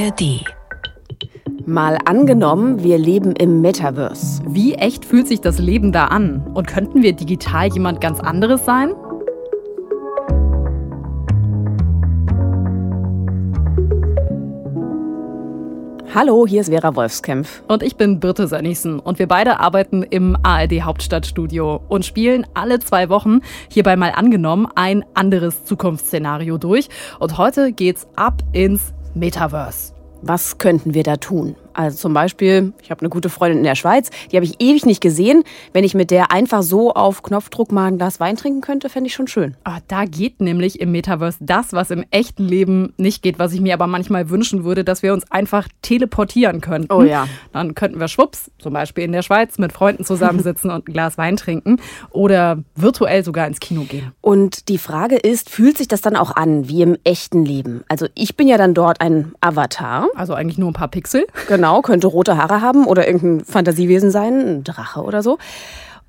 ARD. Mal angenommen, wir leben im Metaverse. Wie echt fühlt sich das Leben da an? Und könnten wir digital jemand ganz anderes sein? Hallo, hier ist Vera Wolfskämpf. Und ich bin Birte Sönnigsen. Und wir beide arbeiten im ARD Hauptstadtstudio und spielen alle zwei Wochen hierbei mal angenommen ein anderes Zukunftsszenario durch. Und heute geht's ab ins Metaverse. Was könnten wir da tun? Also zum Beispiel, ich habe eine gute Freundin in der Schweiz, die habe ich ewig nicht gesehen. Wenn ich mit der einfach so auf Knopfdruck mal ein Glas Wein trinken könnte, fände ich schon schön. Ah, da geht nämlich im Metaverse das, was im echten Leben nicht geht, was ich mir aber manchmal wünschen würde, dass wir uns einfach teleportieren könnten. Oh ja. Dann könnten wir schwupps, zum Beispiel in der Schweiz, mit Freunden zusammensitzen und ein Glas Wein trinken oder virtuell sogar ins Kino gehen. Und die Frage ist, fühlt sich das dann auch an wie im echten Leben? Also ich bin ja dann dort ein Avatar. Also eigentlich nur ein paar Pixel. Genau, könnte rote Haare haben oder irgendein Fantasiewesen sein, ein Drache oder so.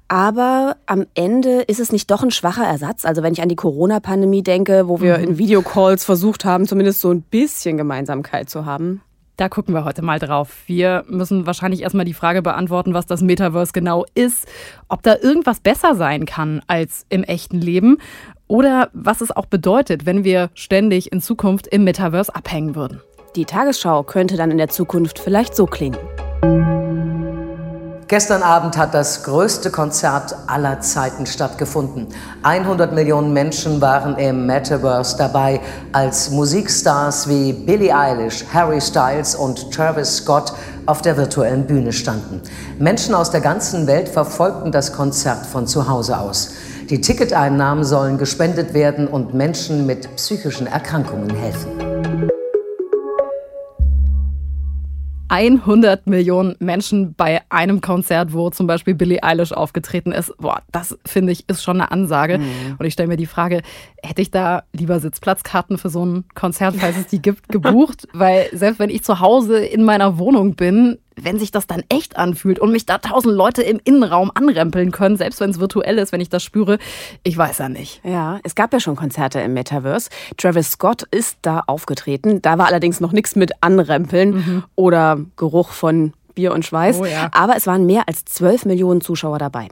Aber am Ende ist es nicht doch ein schwacher Ersatz. Also wenn ich an die Corona-Pandemie denke, wo wir in Videocalls versucht haben, zumindest so ein bisschen Gemeinsamkeit zu haben. Da gucken wir heute mal drauf. Wir müssen wahrscheinlich erstmal die Frage beantworten, was das Metaverse genau ist, ob da irgendwas besser sein kann als im echten Leben oder was es auch bedeutet, wenn wir ständig in Zukunft im Metaverse abhängen würden. Die Tagesschau könnte dann in der Zukunft vielleicht so klingen. Gestern Abend hat das größte Konzert aller Zeiten stattgefunden. 100 Millionen Menschen waren im Metaverse dabei, als Musikstars wie Billie Eilish, Harry Styles und Travis Scott auf der virtuellen Bühne standen. Menschen aus der ganzen Welt verfolgten das Konzert von zu Hause aus. Die Ticketeinnahmen sollen gespendet werden und Menschen mit psychischen Erkrankungen helfen. 100 Millionen Menschen bei einem Konzert, wo zum Beispiel Billie Eilish aufgetreten ist. Boah, das finde ich ist schon eine Ansage. Mhm. Und ich stelle mir die Frage, hätte ich da lieber Sitzplatzkarten für so ein Konzert, falls es die gibt, gebucht? Weil selbst wenn ich zu Hause in meiner Wohnung bin, wenn sich das dann echt anfühlt und mich da tausend Leute im Innenraum anrempeln können, selbst wenn es virtuell ist, wenn ich das spüre, ich weiß ja nicht. Ja, es gab ja schon Konzerte im Metaverse. Travis Scott ist da aufgetreten. Da war allerdings noch nichts mit Anrempeln mhm. oder Geruch von Bier und Schweiß. Oh ja. Aber es waren mehr als 12 Millionen Zuschauer dabei.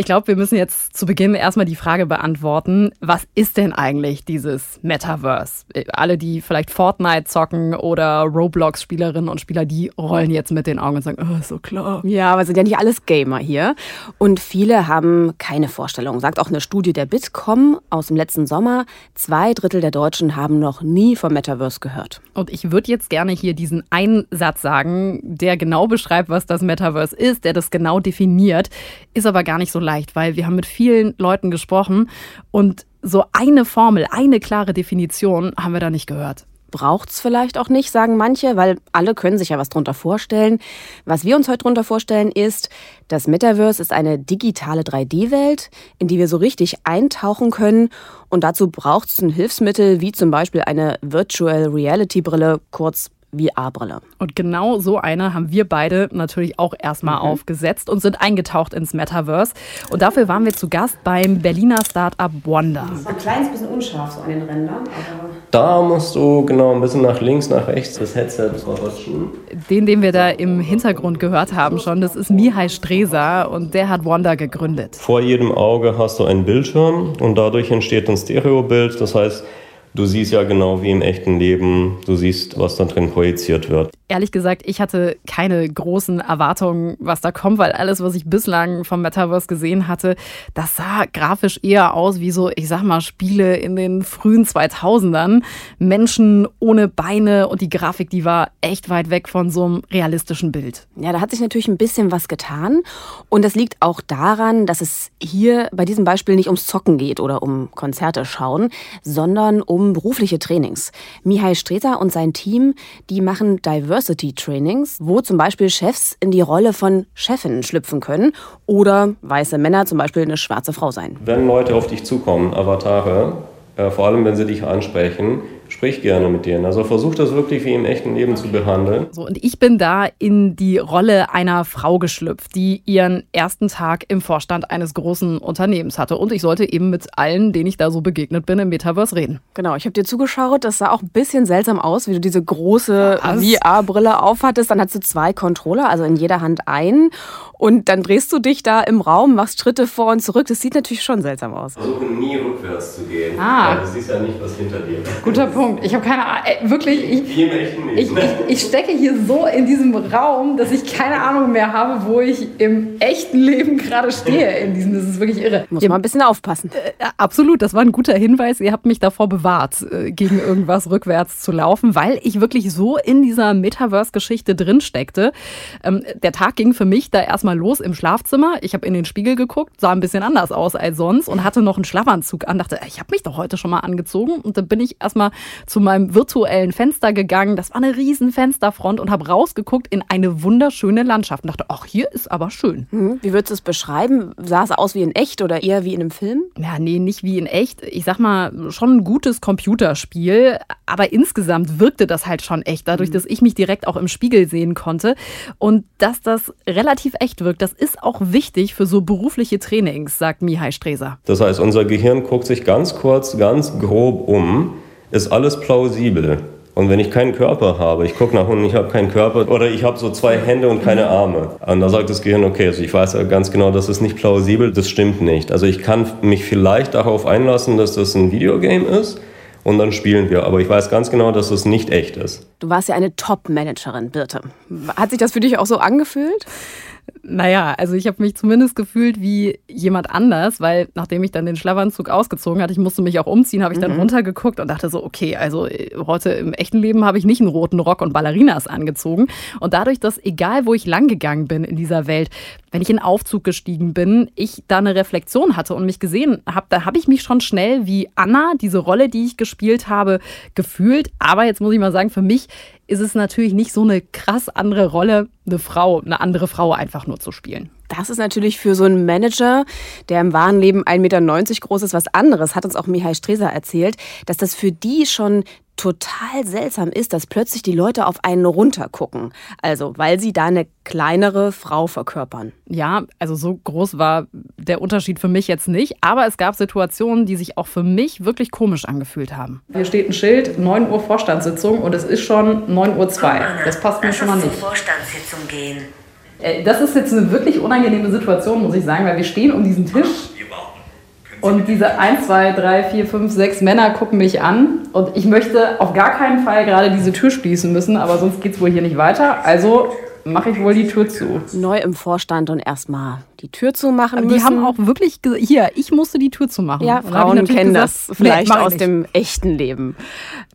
Ich glaube, wir müssen jetzt zu Beginn erstmal die Frage beantworten, was ist denn eigentlich dieses Metaverse? Alle, die vielleicht Fortnite zocken oder Roblox-Spielerinnen und Spieler, die rollen jetzt mit den Augen und sagen, oh, so klar. Ja, aber sind ja nicht alles Gamer hier. Und viele haben keine Vorstellung. Sagt auch eine Studie der Bitkom aus dem letzten Sommer, zwei Drittel der Deutschen haben noch nie vom Metaverse gehört. Und ich würde jetzt gerne hier diesen einen Satz sagen, der genau beschreibt, was das Metaverse ist, der das genau definiert, ist aber gar nicht so leicht, weil wir haben mit vielen Leuten gesprochen und so eine Formel, eine klare Definition haben wir da nicht gehört. Braucht's vielleicht auch nicht, sagen manche, weil alle können sich ja was drunter vorstellen. Was wir uns heute drunter vorstellen ist, das Metaverse ist eine digitale 3D-Welt, in die wir so richtig eintauchen können. Und dazu braucht's ein Hilfsmittel wie zum Beispiel eine Virtual Reality Brille, kurz VR-Brille. Und genau so eine haben wir beide natürlich auch erstmal mhm. aufgesetzt und sind eingetaucht ins Metaverse. Und dafür waren wir zu Gast beim Berliner Startup Wonder. Das ist ein kleines bisschen unscharf so an den Rändern. da musst du genau ein bisschen nach links, nach rechts das Headset rutschen. Den, den wir da im Hintergrund gehört haben schon, das ist Mihai Streser und der hat Wonder gegründet. Vor jedem Auge hast du einen Bildschirm und dadurch entsteht ein Stereobild. Das heißt, Du siehst ja genau wie im echten Leben, du siehst, was da drin projiziert wird ehrlich gesagt, ich hatte keine großen Erwartungen, was da kommt, weil alles, was ich bislang vom Metaverse gesehen hatte, das sah grafisch eher aus wie so, ich sag mal, Spiele in den frühen 2000ern. Menschen ohne Beine und die Grafik, die war echt weit weg von so einem realistischen Bild. Ja, da hat sich natürlich ein bisschen was getan. Und das liegt auch daran, dass es hier bei diesem Beispiel nicht ums Zocken geht oder um Konzerte schauen, sondern um berufliche Trainings. Mihai Streter und sein Team, die machen Diversity Diversity Trainings, wo zum Beispiel Chefs in die Rolle von Chefinnen schlüpfen können oder weiße Männer zum Beispiel eine schwarze Frau sein. Wenn Leute auf dich zukommen, Avatare, äh, vor allem wenn sie dich ansprechen, sprich gerne mit denen. Also versuch das wirklich wie im echten Leben zu behandeln. So, und ich bin da in die Rolle einer Frau geschlüpft, die ihren ersten Tag im Vorstand eines großen Unternehmens hatte. Und ich sollte eben mit allen, denen ich da so begegnet bin, im Metaverse reden. Genau, ich habe dir zugeschaut. Das sah auch ein bisschen seltsam aus, wie du diese große VR-Brille aufhattest. Dann hast du zwei Controller, also in jeder Hand einen. Und dann drehst du dich da im Raum, machst Schritte vor und zurück. Das sieht natürlich schon seltsam aus. Versuche nie rückwärts zu gehen. Ah. Weil du siehst ja nicht, was hinter dir ist. Guter Punkt. Ich habe keine Ahnung. Äh, wirklich, ich, echten Leben. ich, ich, ich stecke hier so in diesem Raum, dass ich keine Ahnung mehr habe, wo ich im echten Leben gerade stehe. In diesem, das ist wirklich irre. Muss man ein bisschen aufpassen. Äh, absolut, das war ein guter Hinweis. Ihr habt mich davor bewahrt, äh, gegen irgendwas rückwärts zu laufen, weil ich wirklich so in dieser Metaverse-Geschichte drin steckte. Ähm, der Tag ging für mich da erstmal los im Schlafzimmer. Ich habe in den Spiegel geguckt, sah ein bisschen anders aus als sonst und hatte noch einen Schlafanzug an. Dachte, ich habe mich doch heute schon mal angezogen. Und dann bin ich erstmal zu meinem virtuellen Fenster gegangen. Das war eine riesen Fensterfront und habe rausgeguckt in eine wunderschöne Landschaft. Und dachte, ach, hier ist aber schön. Hm, Wie würdest du es beschreiben? Sah es aus wie in echt oder eher wie in einem Film? Ja, nee, nicht wie in echt. Ich sag mal, schon ein gutes Computerspiel, aber insgesamt wirkte das halt schon echt, dadurch, dass ich mich direkt auch im Spiegel sehen konnte. Und dass das relativ echt wirkt, das ist auch wichtig für so berufliche Trainings, sagt Mihai Streser. Das heißt, unser Gehirn guckt sich ganz kurz, ganz grob um. Ist alles plausibel? Und wenn ich keinen Körper habe, ich gucke nach unten, ich habe keinen Körper oder ich habe so zwei Hände und keine Arme. Und da sagt das Gehirn, okay, also ich weiß ja ganz genau, das ist nicht plausibel, das stimmt nicht. Also ich kann mich vielleicht darauf einlassen, dass das ein Videogame ist und dann spielen wir. Aber ich weiß ganz genau, dass das nicht echt ist. Du warst ja eine Top-Managerin, Birte. Hat sich das für dich auch so angefühlt? Naja, also ich habe mich zumindest gefühlt wie jemand anders, weil nachdem ich dann den Schlafanzug ausgezogen hatte, ich musste mich auch umziehen, habe ich dann runtergeguckt und dachte so, okay, also äh, heute im echten Leben habe ich nicht einen roten Rock und Ballerinas angezogen. Und dadurch, dass egal wo ich lang gegangen bin in dieser Welt, wenn ich in Aufzug gestiegen bin, ich da eine Reflexion hatte und mich gesehen habe, da habe ich mich schon schnell wie Anna, diese Rolle, die ich gespielt habe, gefühlt. Aber jetzt muss ich mal sagen, für mich ist es natürlich nicht so eine krass andere Rolle, eine Frau, eine andere Frau einfach nur zu spielen. Das ist natürlich für so einen Manager, der im wahren Leben 1,90 Meter groß ist, was anderes, hat uns auch Mihai Streser erzählt, dass das für die schon total seltsam ist, dass plötzlich die Leute auf einen runtergucken. Also, weil sie da eine kleinere Frau verkörpern. Ja, also so groß war der Unterschied für mich jetzt nicht, aber es gab Situationen, die sich auch für mich wirklich komisch angefühlt haben. Hier steht ein Schild, 9 Uhr Vorstandssitzung und es ist schon 9 Uhr 2. Das passt mir schon mal nicht. Vorstandssitzung gehen. Äh, Das ist jetzt eine wirklich unangenehme Situation, muss ich sagen, weil wir stehen um diesen Tisch und diese 1, 2, 3, 4, 5, 6 Männer gucken mich an und ich möchte auf gar keinen Fall gerade diese Tür schließen müssen, aber sonst geht es wohl hier nicht weiter. Also mache ich wohl die Tür zu. Neu im Vorstand und erstmal die Tür zumachen Aber müssen. die haben auch wirklich hier, ich musste die Tür. Ja, da hab ich Frauen kennen gesagt, das vielleicht nee, aus nicht. dem echten Leben.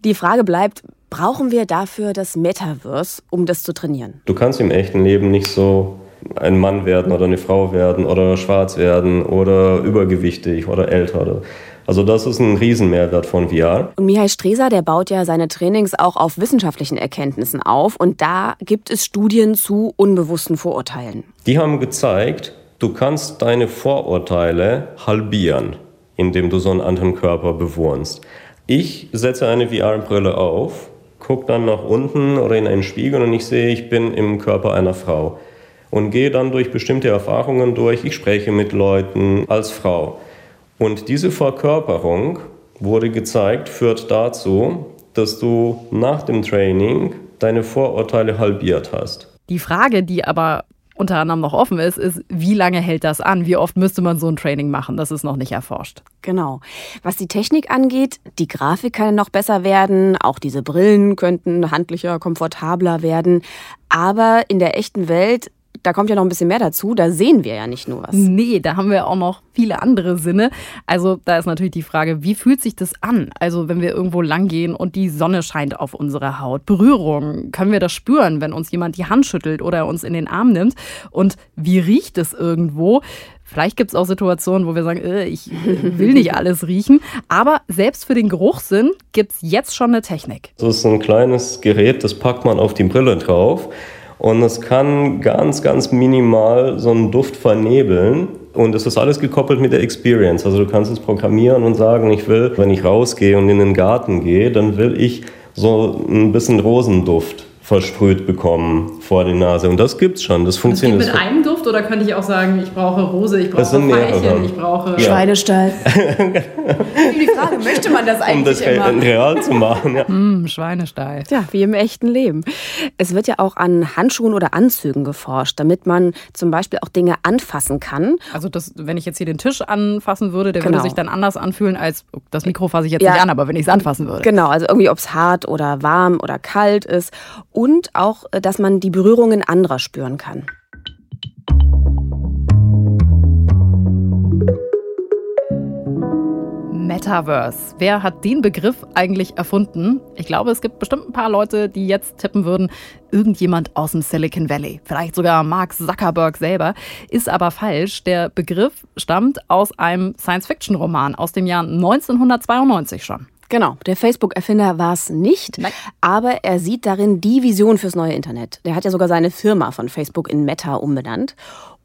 Die Frage bleibt, brauchen wir dafür das Metaverse, um das zu trainieren? Du kannst im echten Leben nicht so ein Mann werden oder eine Frau werden oder schwarz werden oder übergewichtig oder älter. Oder. Also das ist ein Riesenmehrwert von VR. Und Mihai Streser, der baut ja seine Trainings auch auf wissenschaftlichen Erkenntnissen auf. Und da gibt es Studien zu unbewussten Vorurteilen. Die haben gezeigt, du kannst deine Vorurteile halbieren, indem du so einen anderen Körper bewohnst. Ich setze eine VR-Brille auf, gucke dann nach unten oder in einen Spiegel und ich sehe, ich bin im Körper einer Frau. Und gehe dann durch bestimmte Erfahrungen durch. Ich spreche mit Leuten als Frau. Und diese Verkörperung, wurde gezeigt, führt dazu, dass du nach dem Training deine Vorurteile halbiert hast. Die Frage, die aber unter anderem noch offen ist, ist, wie lange hält das an? Wie oft müsste man so ein Training machen? Das ist noch nicht erforscht. Genau. Was die Technik angeht, die Grafik kann noch besser werden, auch diese Brillen könnten handlicher, komfortabler werden. Aber in der echten Welt, da kommt ja noch ein bisschen mehr dazu, da sehen wir ja nicht nur was. Nee, da haben wir auch noch viele andere Sinne. Also da ist natürlich die Frage, wie fühlt sich das an? Also wenn wir irgendwo lang gehen und die Sonne scheint auf unsere Haut. Berührung, können wir das spüren, wenn uns jemand die Hand schüttelt oder uns in den Arm nimmt? Und wie riecht es irgendwo? Vielleicht gibt es auch Situationen, wo wir sagen, äh, ich will nicht alles riechen. Aber selbst für den Geruchssinn gibt es jetzt schon eine Technik. Das ist ein kleines Gerät, das packt man auf die Brille drauf und es kann ganz, ganz minimal so einen Duft vernebeln Und es ist alles gekoppelt mit der Experience. Also du kannst es programmieren und sagen, ich will, wenn ich rausgehe und in den Garten gehe, dann will ich so ein bisschen Rosenduft versprüht bekommen vor die Nase. Und das gibt's schon. Das funktioniert. Das geht mit einem Duft oder könnte ich auch sagen, ich brauche Rose, ich brauche Veilchen, ich brauche ja. Schweinestall. die Frage, möchte man das eigentlich Um das immer? real zu machen. Ja. Mm, Schweinestall. Ja, wie im echten Leben. Es wird ja auch an Handschuhen oder Anzügen geforscht, damit man zum Beispiel auch Dinge anfassen kann. Also das, wenn ich jetzt hier den Tisch anfassen würde, der genau. würde sich dann anders anfühlen als, das Mikro fasse ich jetzt ja. nicht an, aber wenn ich es anfassen würde. Genau, also irgendwie ob es hart oder warm oder kalt ist und auch, äh, dass man die Berührungen anderer spüren kann. Metaverse. Wer hat den Begriff eigentlich erfunden? Ich glaube, es gibt bestimmt ein paar Leute, die jetzt tippen würden, irgendjemand aus dem Silicon Valley. Vielleicht sogar Mark Zuckerberg selber. Ist aber falsch. Der Begriff stammt aus einem Science-Fiction-Roman aus dem Jahr 1992 schon. Genau, der Facebook-Erfinder war es nicht, Nein. aber er sieht darin die Vision fürs neue Internet. Der hat ja sogar seine Firma von Facebook in Meta umbenannt.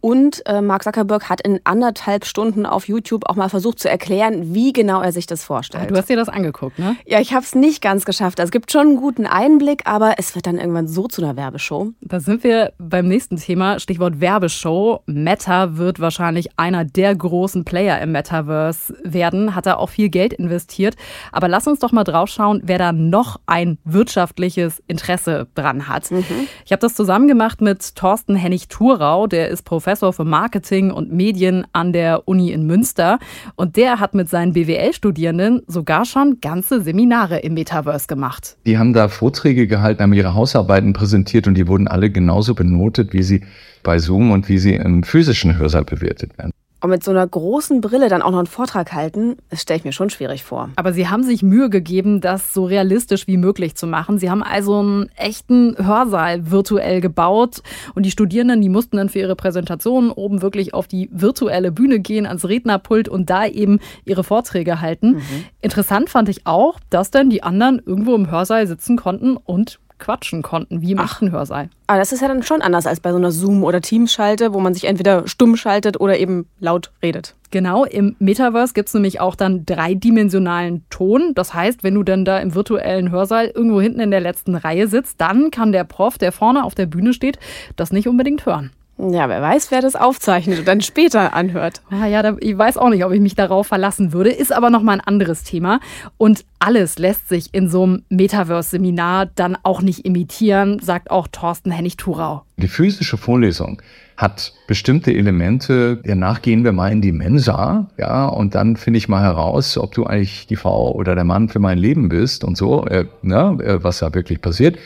Und äh, Mark Zuckerberg hat in anderthalb Stunden auf YouTube auch mal versucht zu erklären, wie genau er sich das vorstellt. Du hast dir das angeguckt, ne? Ja, ich habe es nicht ganz geschafft. Also, es gibt schon einen guten Einblick, aber es wird dann irgendwann so zu einer Werbeshow. Da sind wir beim nächsten Thema, Stichwort Werbeshow. Meta wird wahrscheinlich einer der großen Player im Metaverse werden, hat da auch viel Geld investiert. Aber lass uns doch mal draufschauen, wer da noch ein wirtschaftliches Interesse dran hat. Mhm. Ich habe das zusammen gemacht mit Thorsten Hennig-Thurau, der ist Professor Professor für Marketing und Medien an der Uni in Münster. Und der hat mit seinen BWL-Studierenden sogar schon ganze Seminare im Metaverse gemacht. Die haben da Vorträge gehalten, haben ihre Hausarbeiten präsentiert und die wurden alle genauso benotet, wie sie bei Zoom und wie sie im physischen Hörsaal bewertet werden. Und mit so einer großen Brille dann auch noch einen Vortrag halten, das stelle ich mir schon schwierig vor. Aber Sie haben sich Mühe gegeben, das so realistisch wie möglich zu machen. Sie haben also einen echten Hörsaal virtuell gebaut und die Studierenden, die mussten dann für ihre Präsentation oben wirklich auf die virtuelle Bühne gehen, ans Rednerpult und da eben ihre Vorträge halten. Mhm. Interessant fand ich auch, dass dann die anderen irgendwo im Hörsaal sitzen konnten und quatschen konnten, wie im Ach. echten Hörsaal. Aber das ist ja dann schon anders als bei so einer Zoom- oder Teams-Schalte, wo man sich entweder stumm schaltet oder eben laut redet. Genau, im Metaverse gibt es nämlich auch dann dreidimensionalen Ton. Das heißt, wenn du dann da im virtuellen Hörsaal irgendwo hinten in der letzten Reihe sitzt, dann kann der Prof, der vorne auf der Bühne steht, das nicht unbedingt hören. Ja, wer weiß, wer das aufzeichnet und dann später anhört. Ah, ja, da, ich weiß auch nicht, ob ich mich darauf verlassen würde. Ist aber nochmal ein anderes Thema. Und alles lässt sich in so einem Metaverse-Seminar dann auch nicht imitieren, sagt auch Thorsten Hennig-Thurau. Die physische Vorlesung hat bestimmte Elemente, danach gehen wir mal in die Mensa, ja, und dann finde ich mal heraus, ob du eigentlich die Frau oder der Mann für mein Leben bist und so, äh, ne, äh, was da wirklich passiert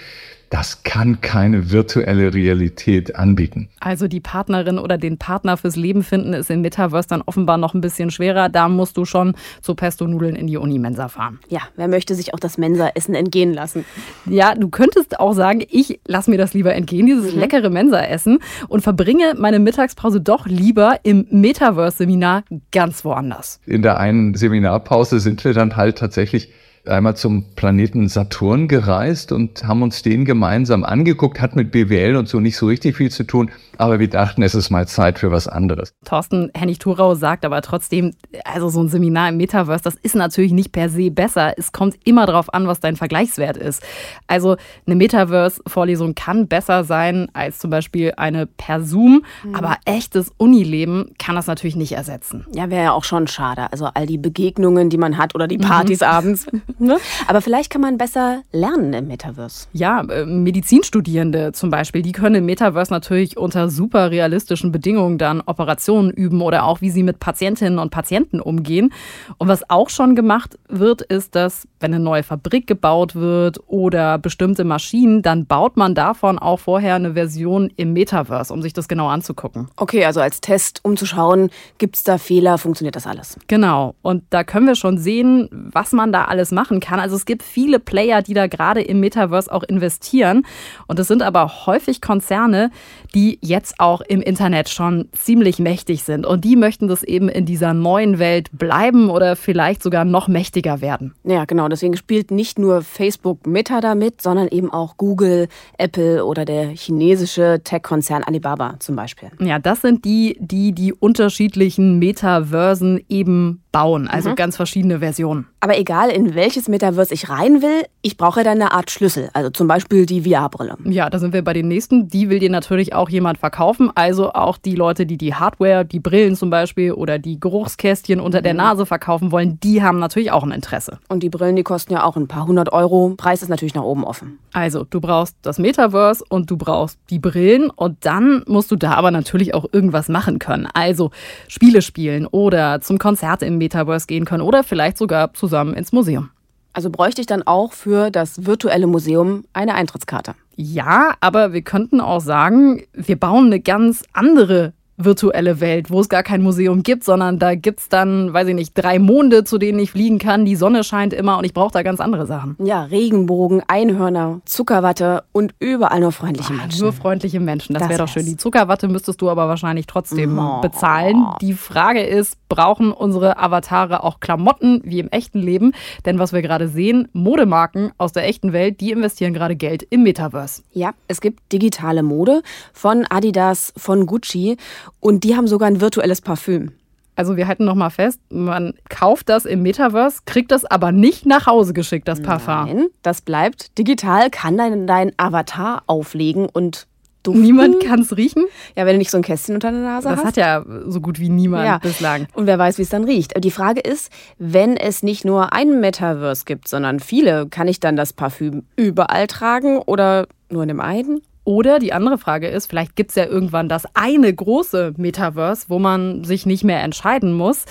das kann keine virtuelle Realität anbieten. Also die Partnerin oder den Partner fürs Leben finden ist im Metaverse dann offenbar noch ein bisschen schwerer. Da musst du schon zu Pesto-Nudeln in die Unimensa fahren. Ja, wer möchte sich auch das Mensa-Essen entgehen lassen? Ja, du könntest auch sagen, ich lasse mir das lieber entgehen, dieses mhm. leckere Mensa-Essen und verbringe meine Mittagspause doch lieber im Metaverse-Seminar ganz woanders. In der einen Seminarpause sind wir dann halt tatsächlich einmal zum Planeten Saturn gereist und haben uns den gemeinsam angeguckt, hat mit BWL und so nicht so richtig viel zu tun, aber wir dachten, es ist mal Zeit für was anderes. Thorsten Hennig-Thurau sagt aber trotzdem, also so ein Seminar im Metaverse, das ist natürlich nicht per se besser. Es kommt immer darauf an, was dein Vergleichswert ist. Also eine Metaverse-Vorlesung kann besser sein als zum Beispiel eine per Zoom, mhm. aber echtes Unileben kann das natürlich nicht ersetzen. Ja, wäre ja auch schon schade. Also all die Begegnungen, die man hat oder die Partys mhm. abends. Ne? Aber vielleicht kann man besser lernen im Metaverse. Ja, äh, Medizinstudierende zum Beispiel, die können im Metaverse natürlich unter super realistischen Bedingungen dann Operationen üben oder auch wie sie mit Patientinnen und Patienten umgehen. Und was auch schon gemacht wird, ist, dass wenn eine neue Fabrik gebaut wird oder bestimmte Maschinen, dann baut man davon auch vorher eine Version im Metaverse, um sich das genau anzugucken. Okay, also als Test, um zu schauen, gibt es da Fehler, funktioniert das alles? Genau. Und da können wir schon sehen, was man da alles macht machen kann. Also es gibt viele Player, die da gerade im Metaverse auch investieren. Und es sind aber häufig Konzerne, die jetzt auch im Internet schon ziemlich mächtig sind. Und die möchten das eben in dieser neuen Welt bleiben oder vielleicht sogar noch mächtiger werden. Ja, genau. Deswegen spielt nicht nur Facebook Meta damit, sondern eben auch Google, Apple oder der chinesische Tech-Konzern Alibaba zum Beispiel. Ja, das sind die, die die unterschiedlichen Metaversen eben bauen, also mhm. ganz verschiedene Versionen. Aber egal, in welches Metaverse ich rein will, ich brauche dann eine Art Schlüssel, also zum Beispiel die VR-Brille. Ja, da sind wir bei den nächsten. Die will dir natürlich auch jemand verkaufen, also auch die Leute, die die Hardware, die Brillen zum Beispiel oder die Geruchskästchen unter der mhm. Nase verkaufen wollen, die haben natürlich auch ein Interesse. Und die Brillen, die kosten ja auch ein paar hundert Euro. Preis ist natürlich nach oben offen. Also, du brauchst das Metaverse und du brauchst die Brillen und dann musst du da aber natürlich auch irgendwas machen können. Also Spiele spielen oder zum Konzert im Metaverse gehen können oder vielleicht sogar zusammen ins Museum. Also bräuchte ich dann auch für das virtuelle Museum eine Eintrittskarte. Ja, aber wir könnten auch sagen, wir bauen eine ganz andere virtuelle Welt, wo es gar kein Museum gibt, sondern da gibt es dann, weiß ich nicht, drei Monde, zu denen ich fliegen kann. Die Sonne scheint immer und ich brauche da ganz andere Sachen. Ja, Regenbogen, Einhörner, Zuckerwatte und überall nur freundliche ah, Menschen. Nur freundliche Menschen, das, das wäre doch schön. Die Zuckerwatte müsstest du aber wahrscheinlich trotzdem oh. bezahlen. Die Frage ist, brauchen unsere Avatare auch Klamotten wie im echten Leben? Denn was wir gerade sehen, Modemarken aus der echten Welt, die investieren gerade Geld im Metaverse. Ja, es gibt digitale Mode von Adidas, von Gucci und die haben sogar ein virtuelles Parfüm. Also wir halten noch mal fest, man kauft das im Metaverse, kriegt das aber nicht nach Hause geschickt, das Parfum. Nein, das bleibt digital, kann dein, dein Avatar auflegen und duften. Niemand kann es riechen? Ja, wenn du nicht so ein Kästchen unter der Nase das hast. Das hat ja so gut wie niemand ja. bislang. Und wer weiß, wie es dann riecht. Die Frage ist, wenn es nicht nur ein Metaverse gibt, sondern viele, kann ich dann das Parfüm überall tragen oder nur in dem einen? Oder die andere Frage ist, vielleicht gibt es ja irgendwann das eine große Metaverse, wo man sich nicht mehr entscheiden muss.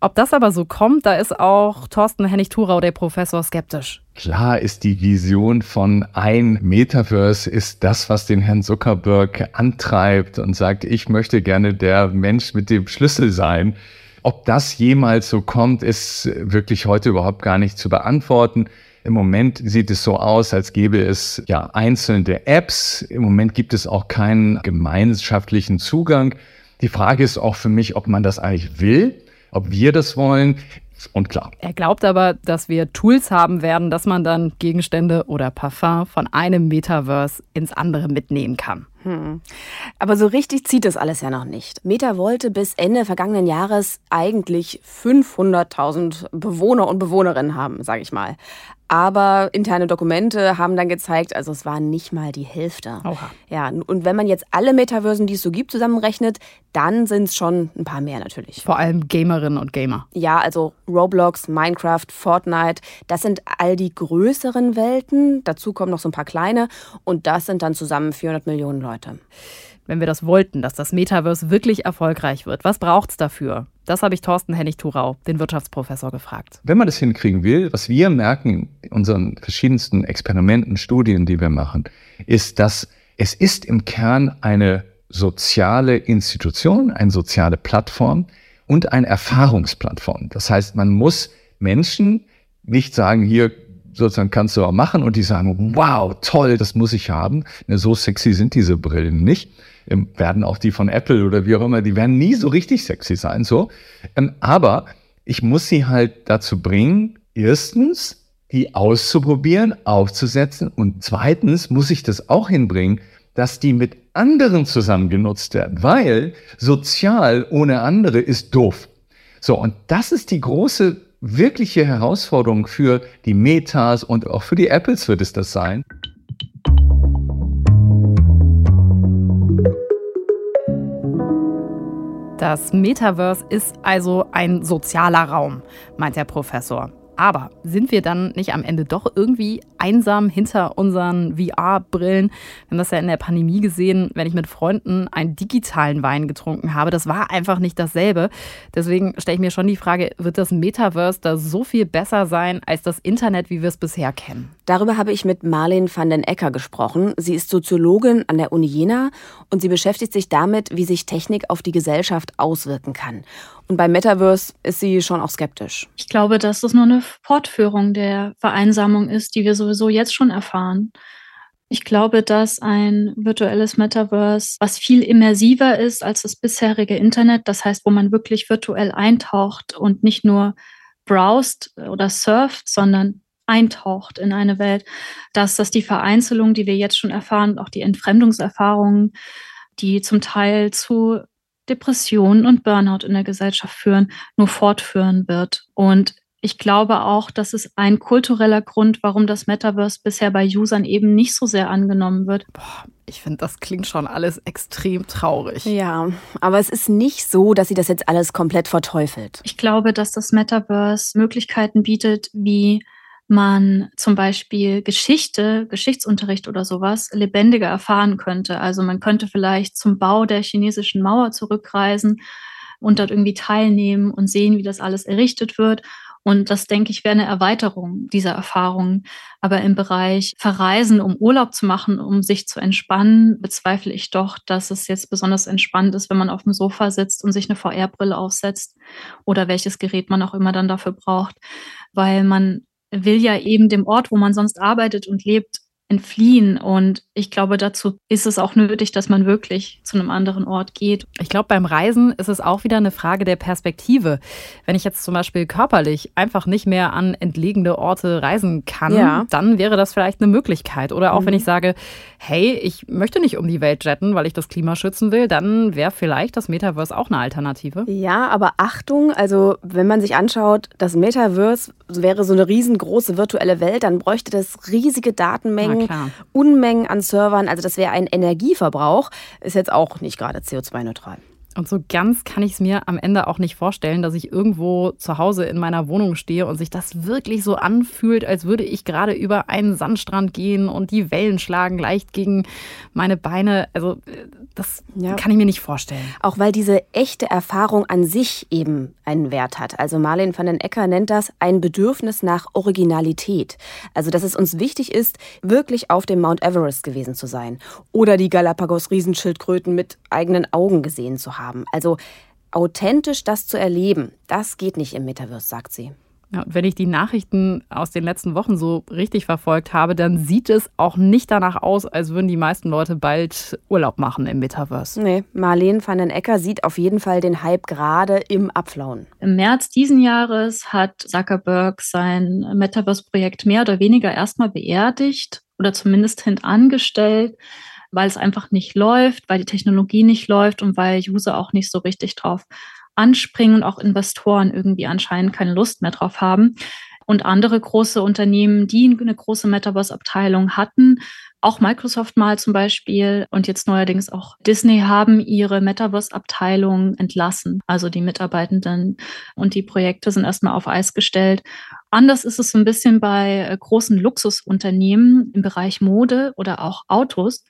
Ob das aber so kommt, da ist auch Thorsten Hennig-Thurau, der Professor, skeptisch. Klar ist die Vision von ein Metaverse ist das, was den Herrn Zuckerberg antreibt und sagt, ich möchte gerne der Mensch mit dem Schlüssel sein. Ob das jemals so kommt, ist wirklich heute überhaupt gar nicht zu beantworten. Im Moment sieht es so aus, als gäbe es ja einzelne Apps. Im Moment gibt es auch keinen gemeinschaftlichen Zugang. Die Frage ist auch für mich, ob man das eigentlich will, ob wir das wollen. Und klar. Er glaubt aber, dass wir Tools haben werden, dass man dann Gegenstände oder Parfum von einem Metaverse ins andere mitnehmen kann. Hm. Aber so richtig zieht das alles ja noch nicht. Meta wollte bis Ende vergangenen Jahres eigentlich 500.000 Bewohner und Bewohnerinnen haben, sage ich mal. Aber interne Dokumente haben dann gezeigt, also es war nicht mal die Hälfte. Oha. Ja, und wenn man jetzt alle Metaversen, die es so gibt, zusammenrechnet, dann sind es schon ein paar mehr natürlich. Vor allem Gamerinnen und Gamer. Ja, also Roblox, Minecraft, Fortnite, das sind all die größeren Welten. Dazu kommen noch so ein paar kleine und das sind dann zusammen 400 Millionen Leute wenn wir das wollten, dass das Metaverse wirklich erfolgreich wird? Was braucht es dafür? Das habe ich Thorsten Hennig-Thurau, den Wirtschaftsprofessor, gefragt. Wenn man das hinkriegen will, was wir merken in unseren verschiedensten Experimenten, Studien, die wir machen, ist, dass es ist im Kern eine soziale Institution, eine soziale Plattform und eine Erfahrungsplattform. Das heißt, man muss Menschen nicht sagen, hier sozusagen kannst du auch machen und die sagen, wow, toll, das muss ich haben. So sexy sind diese Brillen nicht, ähm, werden auch die von Apple oder wie auch immer, die werden nie so richtig sexy sein, so. Ähm, aber ich muss sie halt dazu bringen, erstens, die auszuprobieren, aufzusetzen und zweitens muss ich das auch hinbringen, dass die mit anderen zusammen genutzt werden, weil sozial ohne andere ist doof. So, und das ist die große, wirkliche Herausforderung für die Metas und auch für die Apples wird es das sein. Das Metaverse ist also ein sozialer Raum, meint der Professor. Aber sind wir dann nicht am Ende doch irgendwie einsam hinter unseren VR-Brillen? Wir haben das ja in der Pandemie gesehen, wenn ich mit Freunden einen digitalen Wein getrunken habe. Das war einfach nicht dasselbe. Deswegen stelle ich mir schon die Frage, wird das Metaverse da so viel besser sein als das Internet, wie wir es bisher kennen? Darüber habe ich mit Marlene van den Ecker gesprochen. Sie ist Soziologin an der Uni Jena und sie beschäftigt sich damit, wie sich Technik auf die Gesellschaft auswirken kann. Und beim Metaverse ist sie schon auch skeptisch. Ich glaube, dass das nur eine Fortführung der Vereinsamung ist, die wir sowieso jetzt schon erfahren. Ich glaube, dass ein virtuelles Metaverse, was viel immersiver ist als das bisherige Internet, das heißt, wo man wirklich virtuell eintaucht und nicht nur browst oder surft, sondern eintaucht in eine Welt, dass das die Vereinzelung, die wir jetzt schon erfahren, auch die Entfremdungserfahrungen, die zum Teil zu Depressionen und Burnout in der Gesellschaft führen, nur fortführen wird. Und ich glaube auch, dass es ein kultureller Grund, warum das Metaverse bisher bei Usern eben nicht so sehr angenommen wird. Boah, ich finde, das klingt schon alles extrem traurig. Ja, aber es ist nicht so, dass sie das jetzt alles komplett verteufelt. Ich glaube, dass das Metaverse Möglichkeiten bietet, wie man zum Beispiel Geschichte, Geschichtsunterricht oder sowas lebendiger erfahren könnte. Also man könnte vielleicht zum Bau der chinesischen Mauer zurückreisen und dort irgendwie teilnehmen und sehen, wie das alles errichtet wird. Und das, denke ich, wäre eine Erweiterung dieser Erfahrungen. Aber im Bereich Verreisen, um Urlaub zu machen, um sich zu entspannen, bezweifle ich doch, dass es jetzt besonders entspannt ist, wenn man auf dem Sofa sitzt und sich eine VR-Brille aufsetzt oder welches Gerät man auch immer dann dafür braucht, weil man will ja eben dem Ort, wo man sonst arbeitet und lebt, entfliehen. Und ich glaube, dazu ist es auch nötig, dass man wirklich zu einem anderen Ort geht. Ich glaube, beim Reisen ist es auch wieder eine Frage der Perspektive. Wenn ich jetzt zum Beispiel körperlich einfach nicht mehr an entlegene Orte reisen kann, ja. dann wäre das vielleicht eine Möglichkeit. Oder auch mhm. wenn ich sage, hey, ich möchte nicht um die Welt jetten, weil ich das Klima schützen will, dann wäre vielleicht das Metaverse auch eine Alternative. Ja, aber Achtung, also wenn man sich anschaut, das Metaverse wäre so eine riesengroße virtuelle Welt, dann bräuchte das riesige Datenmengen, Unmengen an Servern. Also das wäre ein Energieverbrauch. Ist jetzt auch nicht gerade CO2-neutral. Und so ganz kann ich es mir am Ende auch nicht vorstellen, dass ich irgendwo zu Hause in meiner Wohnung stehe und sich das wirklich so anfühlt, als würde ich gerade über einen Sandstrand gehen und die Wellen schlagen leicht gegen meine Beine. Also das ja. kann ich mir nicht vorstellen. Auch weil diese echte Erfahrung an sich eben einen Wert hat. Also Marlene van den Ecker nennt das ein Bedürfnis nach Originalität. Also dass es uns wichtig ist, wirklich auf dem Mount Everest gewesen zu sein oder die Galapagos-Riesenschildkröten mit eigenen Augen gesehen zu haben haben. Also authentisch das zu erleben, das geht nicht im Metaverse, sagt sie. Ja, und wenn ich die Nachrichten aus den letzten Wochen so richtig verfolgt habe, dann sieht es auch nicht danach aus, als würden die meisten Leute bald Urlaub machen im Metaverse. Nee, Marlene van den Ecker sieht auf jeden Fall den Hype gerade im Abflauen. Im März diesen Jahres hat Zuckerberg sein Metaverse-Projekt mehr oder weniger erstmal beerdigt oder zumindest hintangestellt weil es einfach nicht läuft, weil die Technologie nicht läuft und weil User auch nicht so richtig drauf anspringen und auch Investoren irgendwie anscheinend keine Lust mehr drauf haben. Und andere große Unternehmen, die eine große Metaverse-Abteilung hatten, auch Microsoft mal zum Beispiel und jetzt neuerdings auch Disney haben ihre Metaverse-Abteilung entlassen. Also die Mitarbeitenden und die Projekte sind erstmal auf Eis gestellt. Anders ist es so ein bisschen bei äh, großen Luxusunternehmen im Bereich Mode oder auch Autos.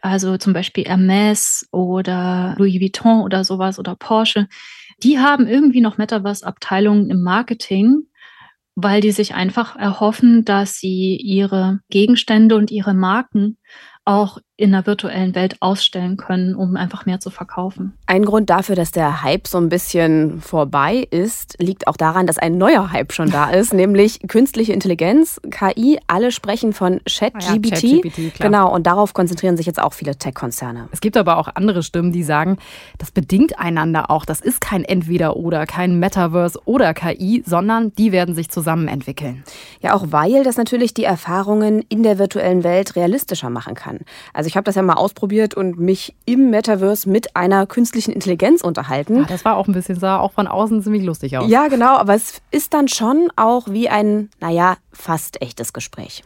Also zum Beispiel Hermes oder Louis Vuitton oder sowas oder Porsche. Die haben irgendwie noch Metaverse-Abteilungen im Marketing, weil die sich einfach erhoffen, dass sie ihre Gegenstände und ihre Marken auch in der virtuellen Welt ausstellen können, um einfach mehr zu verkaufen. Ein Grund dafür, dass der Hype so ein bisschen vorbei ist, liegt auch daran, dass ein neuer Hype schon da ist, nämlich künstliche Intelligenz, KI. Alle sprechen von ChatGPT. Ja, Chat genau, und darauf konzentrieren sich jetzt auch viele Tech-Konzerne. Es gibt aber auch andere Stimmen, die sagen, das bedingt einander auch. Das ist kein Entweder-Oder, kein Metaverse oder KI, sondern die werden sich zusammen entwickeln. Ja, auch weil das natürlich die Erfahrungen in der virtuellen Welt realistischer machen kann. Also ich habe das ja mal ausprobiert und mich im Metaverse mit einer künstlichen Intelligenz unterhalten. Ja, das war auch ein bisschen, sah auch von außen ziemlich lustig aus. Ja, genau, aber es ist dann schon auch wie ein, naja, fast echtes Gespräch.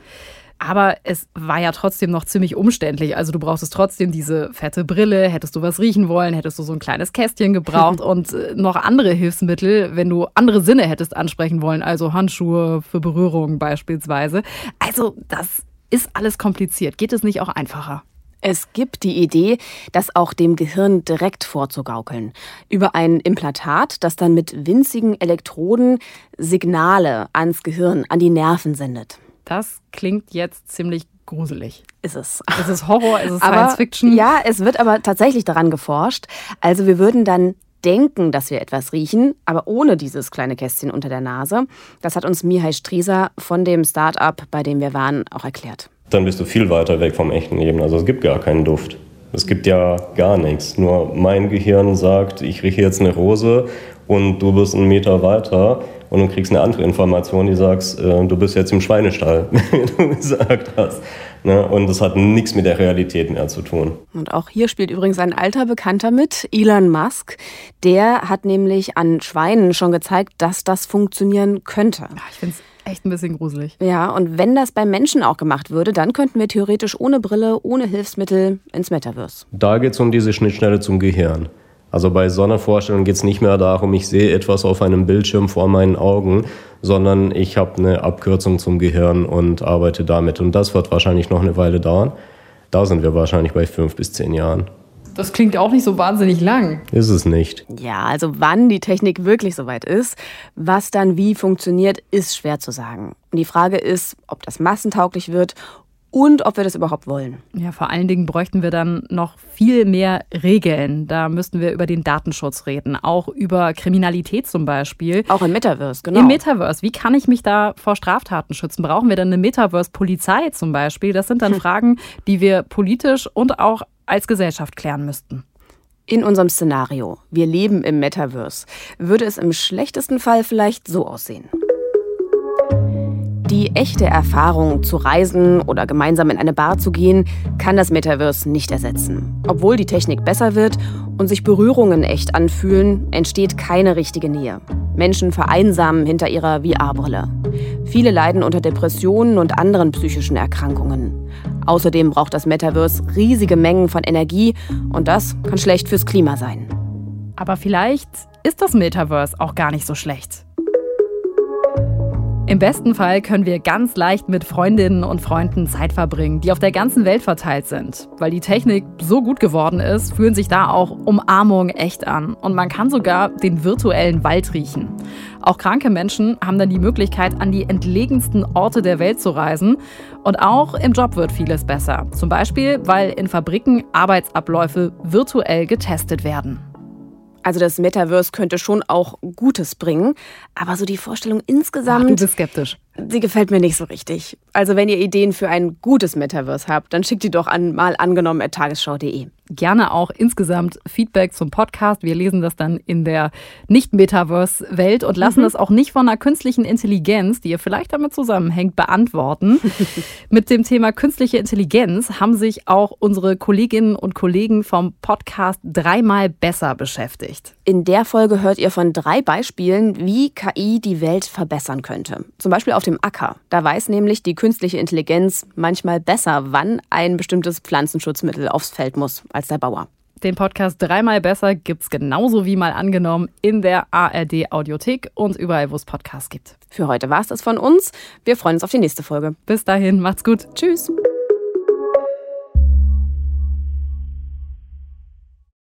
Aber es war ja trotzdem noch ziemlich umständlich. Also du brauchst trotzdem diese fette Brille. Hättest du was riechen wollen, hättest du so ein kleines Kästchen gebraucht und äh, noch andere Hilfsmittel, wenn du andere Sinne hättest ansprechen wollen. Also Handschuhe für Berührung beispielsweise. Also das ist alles kompliziert. Geht es nicht auch einfacher? Es gibt die Idee, das auch dem Gehirn direkt vorzugaukeln. Über ein Implantat, das dann mit winzigen Elektroden Signale ans Gehirn, an die Nerven sendet. Das klingt jetzt ziemlich gruselig. Ist es. Ist es Horror? Ist es Science Fiction? Ja, es wird aber tatsächlich daran geforscht. Also wir würden dann denken, dass wir etwas riechen, aber ohne dieses kleine Kästchen unter der Nase. Das hat uns Mihai Strieser von dem Start-up, bei dem wir waren, auch erklärt. Dann bist du viel weiter weg vom echten Leben. Also es gibt gar keinen Duft. Es gibt ja gar nichts. Nur mein Gehirn sagt, ich rieche jetzt eine Rose und du bist einen Meter weiter und du kriegst eine andere Information, die sagst, äh, du bist jetzt im Schweinestall, wie du gesagt hast. Ne? Und das hat nichts mit der Realität mehr zu tun. Und auch hier spielt übrigens ein alter Bekannter mit, Elon Musk. Der hat nämlich an Schweinen schon gezeigt, dass das funktionieren könnte. Ich finde es echt ein bisschen gruselig. Ja, und wenn das beim Menschen auch gemacht würde, dann könnten wir theoretisch ohne Brille, ohne Hilfsmittel ins Metaverse. Da geht es um diese Schnittstelle zum Gehirn. Also bei so einer Vorstellung geht es nicht mehr darum, ich sehe etwas auf einem Bildschirm vor meinen Augen, sondern ich habe eine Abkürzung zum Gehirn und arbeite damit. Und das wird wahrscheinlich noch eine Weile dauern. Da sind wir wahrscheinlich bei fünf bis zehn Jahren. Das klingt auch nicht so wahnsinnig lang. Ist es nicht. Ja, also wann die Technik wirklich soweit ist, was dann wie funktioniert, ist schwer zu sagen. Und die Frage ist, ob das massentauglich wird und ob wir das überhaupt wollen. Ja, vor allen Dingen bräuchten wir dann noch viel mehr Regeln. Da müssten wir über den Datenschutz reden, auch über Kriminalität zum Beispiel. Auch im Metaverse, genau. Im Metaverse. Wie kann ich mich da vor Straftaten schützen? Brauchen wir dann eine Metaverse-Polizei zum Beispiel? Das sind dann Fragen, die wir politisch und auch als Gesellschaft klären müssten. In unserem Szenario, wir leben im Metaverse, würde es im schlechtesten Fall vielleicht so aussehen. Die echte Erfahrung zu reisen oder gemeinsam in eine Bar zu gehen, kann das Metaverse nicht ersetzen. Obwohl die Technik besser wird und sich Berührungen echt anfühlen, entsteht keine richtige Nähe. Menschen vereinsamen hinter ihrer VR-Brille. Viele leiden unter Depressionen und anderen psychischen Erkrankungen. Außerdem braucht das Metaverse riesige Mengen von Energie und das kann schlecht fürs Klima sein. Aber vielleicht ist das Metaverse auch gar nicht so schlecht. Im besten Fall können wir ganz leicht mit Freundinnen und Freunden Zeit verbringen, die auf der ganzen Welt verteilt sind. Weil die Technik so gut geworden ist, fühlen sich da auch Umarmungen echt an. Und man kann sogar den virtuellen Wald riechen. Auch kranke Menschen haben dann die Möglichkeit, an die entlegensten Orte der Welt zu reisen. Und auch im Job wird vieles besser. Zum Beispiel, weil in Fabriken Arbeitsabläufe virtuell getestet werden. Also das Metaverse könnte schon auch Gutes bringen, aber so die Vorstellung insgesamt. Ach, du bist skeptisch. Sie gefällt mir nicht so richtig. Also wenn ihr Ideen für ein gutes Metaverse habt, dann schickt die doch an mal angenommen tagesschau.de. Gerne auch insgesamt Feedback zum Podcast. Wir lesen das dann in der Nicht-Metaverse-Welt und lassen mhm. das auch nicht von einer künstlichen Intelligenz, die ihr vielleicht damit zusammenhängt, beantworten. Mit dem Thema künstliche Intelligenz haben sich auch unsere Kolleginnen und Kollegen vom Podcast dreimal besser beschäftigt. In der Folge hört ihr von drei Beispielen, wie KI die Welt verbessern könnte. Zum Beispiel auf dem Acker. Da weiß nämlich die künstliche Intelligenz manchmal besser, wann ein bestimmtes Pflanzenschutzmittel aufs Feld muss, als der Bauer. Den Podcast dreimal besser gibt's genauso wie mal angenommen in der ARD Audiothek und überall, wo es Podcasts gibt. Für heute war's das von uns. Wir freuen uns auf die nächste Folge. Bis dahin, macht's gut. Tschüss.